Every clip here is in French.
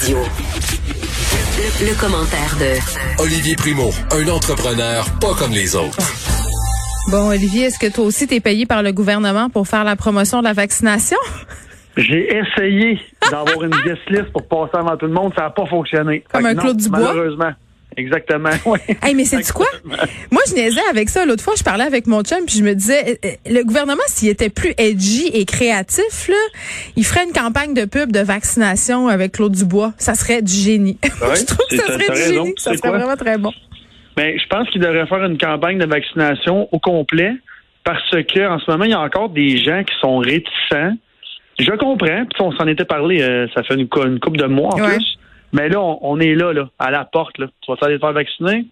Radio. Le, le commentaire de Olivier Primo, un entrepreneur pas comme les autres. Bon, Olivier, est-ce que toi aussi t'es payé par le gouvernement pour faire la promotion de la vaccination? J'ai essayé d'avoir une guest list pour passer avant tout le monde, ça n'a pas fonctionné. Comme Fait un que Claude non, Dubois? Malheureusement. Exactement, oui. Hey, mais c'est quoi? Moi, je niaisais avec ça. L'autre fois, je parlais avec mon chum, puis je me disais, euh, euh, le gouvernement, s'il était plus edgy et créatif, là, il ferait une campagne de pub de vaccination avec Claude Dubois. Ça serait du génie. Ouais, je trouve que ça serait du génie. Ça serait quoi? vraiment très bon. Ben, je pense qu'il devrait faire une campagne de vaccination au complet parce que en ce moment, il y a encore des gens qui sont réticents. Je comprends, puis on s'en était parlé, euh, ça fait une, une couple de mois en Ouais. plus. Mais là, on, on est là, là, à la porte. Là. Tu vas te faire vacciner?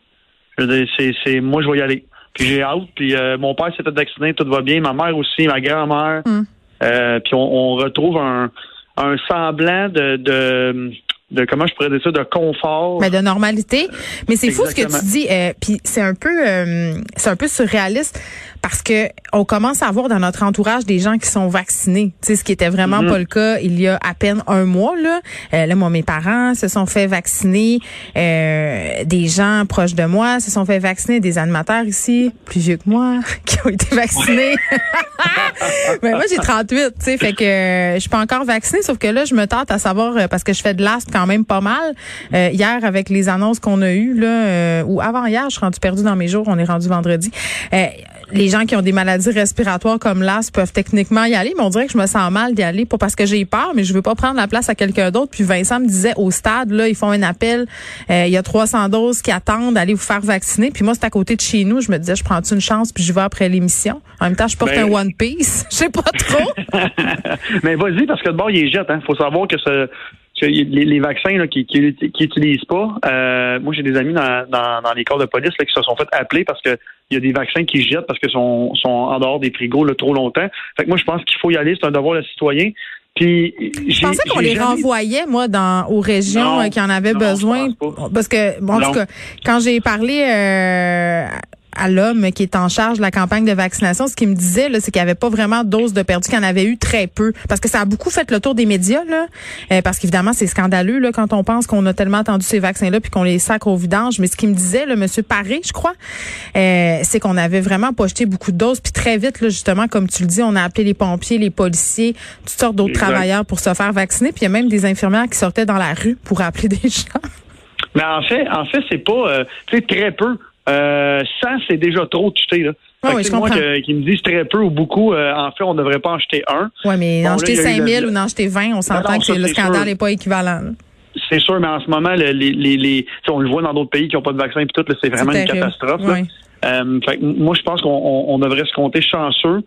Je veux dire, c'est, c'est, moi, je vais y aller. Puis j'ai hâte. Puis euh, mon père s'est fait vacciner, tout va bien. Ma mère aussi, ma grand-mère. Mm. Euh, puis on, on retrouve un, un semblant de, de, de, comment je pourrais dire ça, de confort. Mais de normalité. Mais c'est fou ce que tu dis. euh, Puis c'est un peu, euh, c'est un peu surréaliste parce que on commence à voir dans notre entourage des gens qui sont vaccinés. Tu sais, ce qui était vraiment Mhm. pas le cas il y a à peine un mois là. Euh, là, moi, mes parents se sont fait vacciner. Euh, des gens proches de moi se sont fait vacciner. Des animateurs ici, plus vieux que moi, qui ont été vaccinés. Mais moi, j'ai 38, tu sais, fait que euh, je suis pas encore vaccinée, sauf que là, je me tente à savoir, euh, parce que je fais de l'asthme quand même pas mal. Euh, hier, avec les annonces qu'on a eues, là, euh, ou avant-hier, je suis rendue perdue dans mes jours, on est rendu vendredi. Les gens qui ont des maladies respiratoires comme l'asthme peuvent techniquement y aller, mais on dirait que je me sens mal d'y aller, pas parce que j'ai peur, mais je veux pas prendre la place à quelqu'un d'autre. Puis Vincent me disait, au stade, là, ils font un appel, euh, il y a 300 doses qui attendent d'aller vous faire vacciner. Puis moi, c'est à côté de chez nous, je me disais, je prends une chance, puis je vais après l'émission? En même temps, je porte Ben- un One Piece. Je sais pas trop. Mais vas-y, parce que de bord, il est jette. Il faut savoir que, ce, les, les vaccins là, qui qui, qui utilisent pas, euh, moi j'ai des amis dans, dans, dans les corps de police là, qui se sont fait appeler parce que il y a des vaccins qui se jettent parce qu'ils sont, sont en dehors des frigos là, trop longtemps. Fait que moi, je pense qu'il faut y aller, c'est un devoir de citoyen. Puis, Je pensais qu'on les renvoyait, moi, dans aux régions Non, euh, qui en avaient non, besoin. Parce que, bon, en Non. tout cas, quand j'ai parlé euh, à l'homme qui est en charge de la campagne de vaccination, ce qu'il me disait, c'est qu'il n'y avait pas vraiment de doses de perdu, qu'il y en avait eu très peu. Parce que ça a beaucoup fait le tour des médias, là. Euh, parce qu'évidemment, c'est scandaleux, là, quand on pense qu'on a tellement attendu ces vaccins-là puis qu'on les sacre au vidange. Mais ce qu'il me disait, le monsieur Paré, je crois, euh, c'est qu'on avait vraiment pas jeté beaucoup de doses. Puis très vite, là, justement, comme tu le dis, on a appelé les pompiers, les policiers, toutes sortes d'autres travailleurs pour se faire vacciner. Puis il y a même des infirmières qui sortaient dans la rue pour appeler des gens. Mais en fait, en fait, c'est pas, euh, très peu. Euh, 100, c'est déjà trop de jeter, là. Ah oui, je moi, que- qui me disent très peu ou beaucoup, euh, en fait, on ne devrait pas en jeter un. Ouais, mais Bon, en jeter il y a eu 5000 le- ou en jeter 20, on s'entend que ça, le scandale n'est pas équivalent. là. C'est sûr, mais en ce moment, le- les, les, les, on le voit dans d'autres pays qui n'ont pas de vaccin et tout, là, c'est vraiment une catastrophe. là. Ouais. Euh, fait que moi, je pense qu'on on, on devrait se compter chanceux.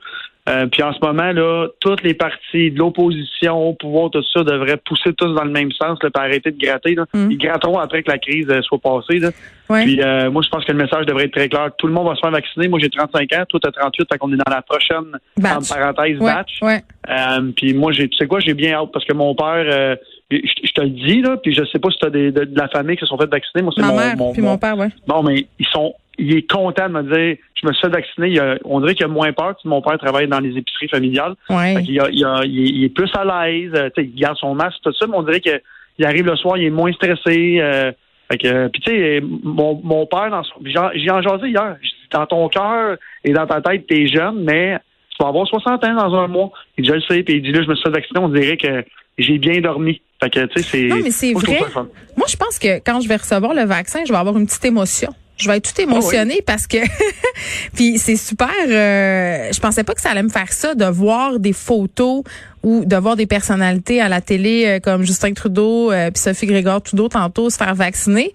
Euh, puis en ce moment, là, toutes les partis de l'opposition, au pouvoir, tout ça, devraient pousser tous dans le même sens, là, puis arrêter de gratter. Là. Mm. Ils gratteront après que la crise euh, soit passée. Là. Ouais. Puis euh, moi, je pense que le message devrait être très clair. Tout le monde va se faire vacciner. Moi, j'ai 35 ans, toi, t'as 38, fait qu'on est dans la prochaine, Batch. parenthèses, Ouais, batch. ouais. Euh, puis moi, j'ai, tu sais quoi, j'ai bien hâte parce que mon père, euh, je, je te le dis là, puis je sais pas si t'as des, de, de la famille qui se sont fait vacciner. Moi, c'est mon, mère, mon, puis mon- mon père, ouais. Bon, mais ils sont, il est content de me dire, je me suis fait vacciner. Il a- on dirait qu'il a moins peur. Tu mon père travaille dans les épiceries familiales. Ouais. Fait qu'il a- il, a- il est, il plus à l'aise. euh, tu sais, il garde son masque, tout ça. Mais on dirait que il arrive le soir, il est moins stressé. euh, fait que, puis tu sais, mon, mon père, dans j'ai en jasé hier. Dans ton cœur et dans ta tête, t'es jeune, mais tu vas avoir 60 ans dans un mois. Il dit, je le sais. Puis il dit, là, je me suis fait vacciner. On dirait que j'ai bien dormi. Fait que, tu sais, c'est. Non, mais c'est moi, je trouve vrai. Moi, je pense que quand je vais recevoir le vaccin, je vais avoir une petite émotion. Je vais être tout émotionnée parce que puis c'est super euh, je pensais pas que ça allait me faire ça de voir des photos ou de voir des personnalités à la télé euh, comme Justin Trudeau euh, puis Sophie Grégoire Trudeau tantôt se faire vacciner.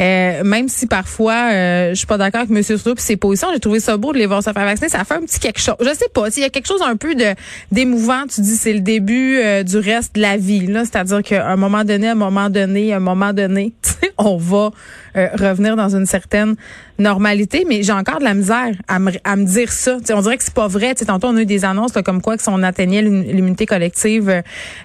Euh, même si parfois euh, je suis pas d'accord avec monsieur Trudeau puis ses positions j'ai trouvé ça beau de les voir se faire vacciner. Ça fait un petit quelque chose. Je sais pas s'il y a quelque chose un peu de d'émouvant tu dis c'est le début euh, du reste de la vie là. C'est-à-dire qu'à un moment donné à un moment donné à un moment donné on va euh, revenir dans une certaine normalité. Mais j'ai encore de la misère à me, à me dire ça. Tu sais, on dirait que c'est pas vrai. Tantôt on a eu des annonces là, comme quoi que si on atteignait l'im- collective euh,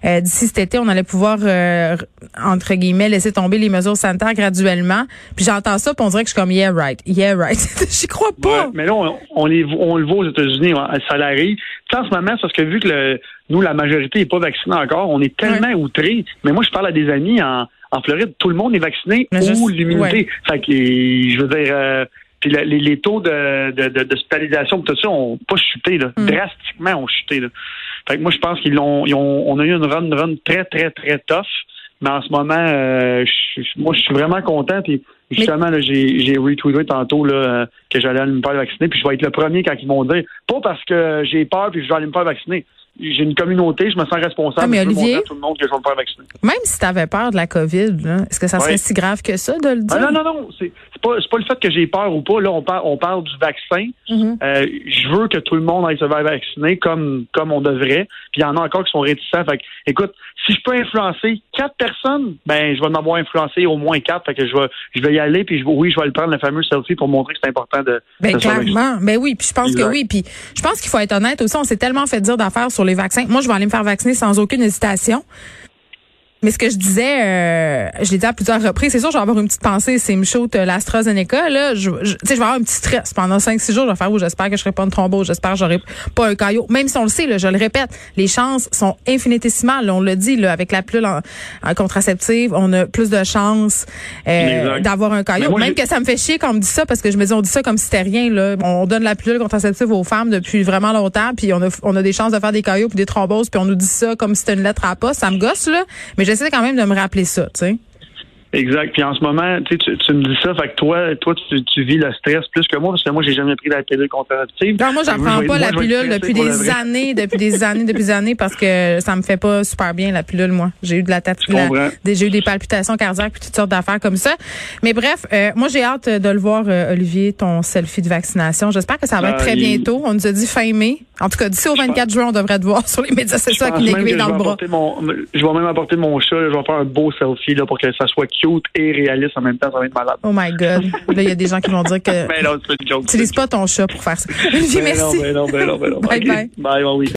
euh, d'ici cet été on allait pouvoir euh, entre guillemets laisser tomber les mesures sanitaires graduellement puis j'entends ça puis on dirait que je suis comme yeah right yeah right j'y crois pas Ouais, mais là, on, on, les, on le voit aux États-Unis, hein, ça l'arrive. En ce moment, c'est parce que vu que le, nous, la majorité n'est pas vaccinée encore. On est tellement outrés. Mais moi, je parle à des amis en, en Floride. Tout le monde est vacciné ou l'immunité. Fait que, je veux dire, euh, puis les, les, taux de, de, de, d'hospitalisation, tout ça, ont pas chuté, là. Mm. Drastiquement, ont chuté, là. Fait que moi, je pense qu'ils ont, ils ont, on a eu une run, run très, très, très tough. Mais en ce moment, euh, moi, je suis vraiment content. Puis justement, là, j'ai, j'ai retweeté tantôt là, que j'allais aller me faire vacciner. Puis je vais être le premier quand ils vont dire, pas parce que j'ai peur puis je vais aller me faire vacciner j'ai une communauté, je me sens responsable. Ah, mais Olivier, tout le monde que je vais me faire vacciner. Même si tu avais peur de la COVID, est-ce que ça serait si grave que ça de le dire? Ah, non, non, non. C'est pas, pas le fait que j'ai peur ou pas. Là, on parle, on parle du vaccin. Mm-hmm. euh, je veux que tout le monde aille se faire vacciner comme, comme on devrait. Puis il y en a encore qui sont réticents. Fait écoute, si je peux influencer quatre personnes, ben je vais m'avoir influencé au moins quatre. Fait que je vais, je vais y aller. Puis je, oui, je vais le prendre le fameux selfie pour montrer que c'est important de. Ben clairement. Ben oui. Puis je pense que oui. Puis je pense qu'il faut être honnête aussi. On s'est tellement fait dire d'affaires sur les Moi, je vais aller me faire vacciner sans aucune hésitation. Mais ce que je disais, euh, je l'ai dit à plusieurs reprises, c'est sûr, je vais avoir une petite pensée, c'est me shoot l'AstraZeneca, là, je, je, je vais avoir un petit stress pendant 5-6 jours, je vais faire, où j'espère que je serai pas une thrombose, j'espère que j'aurai pas un caillot. Même si on le sait, là, je le répète, les chances sont infinitésimales, on le dit, là, avec la pilule en, contraceptive, on a plus de chances euh, d'avoir un caillot. Même que ça me fait chier quand on me dit ça, parce que je me dis, on dit ça comme si c'était rien, là. On donne la pilule contraceptive aux femmes depuis vraiment longtemps, puis on a, on a des chances de faire des caillots puis des thromboses, puis on nous dit ça comme si c'était une lettre à pas. Ça me gosse, là. Mais j'essaie quand même de me rappeler ça, tu sais. Exact. Puis en ce moment, tu, tu me dis ça, fait que toi, toi, tu, tu, vis le stress plus que moi, parce que moi, j'ai jamais pris la pilule contraceptive. Non, moi, j'en prends pas la pilule depuis des années, depuis des années, depuis des années, parce que ça me fait pas super bien la pilule, moi. J'ai eu de la tête, j'ai eu des palpitations cardiaques, puis toutes sortes d'affaires comme ça. Mais bref, euh, moi, j'ai hâte de le voir, euh, Olivier, ton selfie de vaccination. J'espère que ça va être très bientôt. On nous a dit fin mai. En tout cas, d'ici au 24 juin, on devrait te voir sur les médias sociaux avec une aiguille dans le bras. Mon, je vais même apporter mon chat. Je vais faire un beau selfie là, pour que ça soit cute et réaliste en même temps. Ça va être malade. Oh my God. Là, il y a des gens qui vont dire que. mais non, c'est une joke. Tu n'utilises pas ton chat pour faire ça. merci. Non, mais non, mais non, mais non. Bye bye. Bye, oui.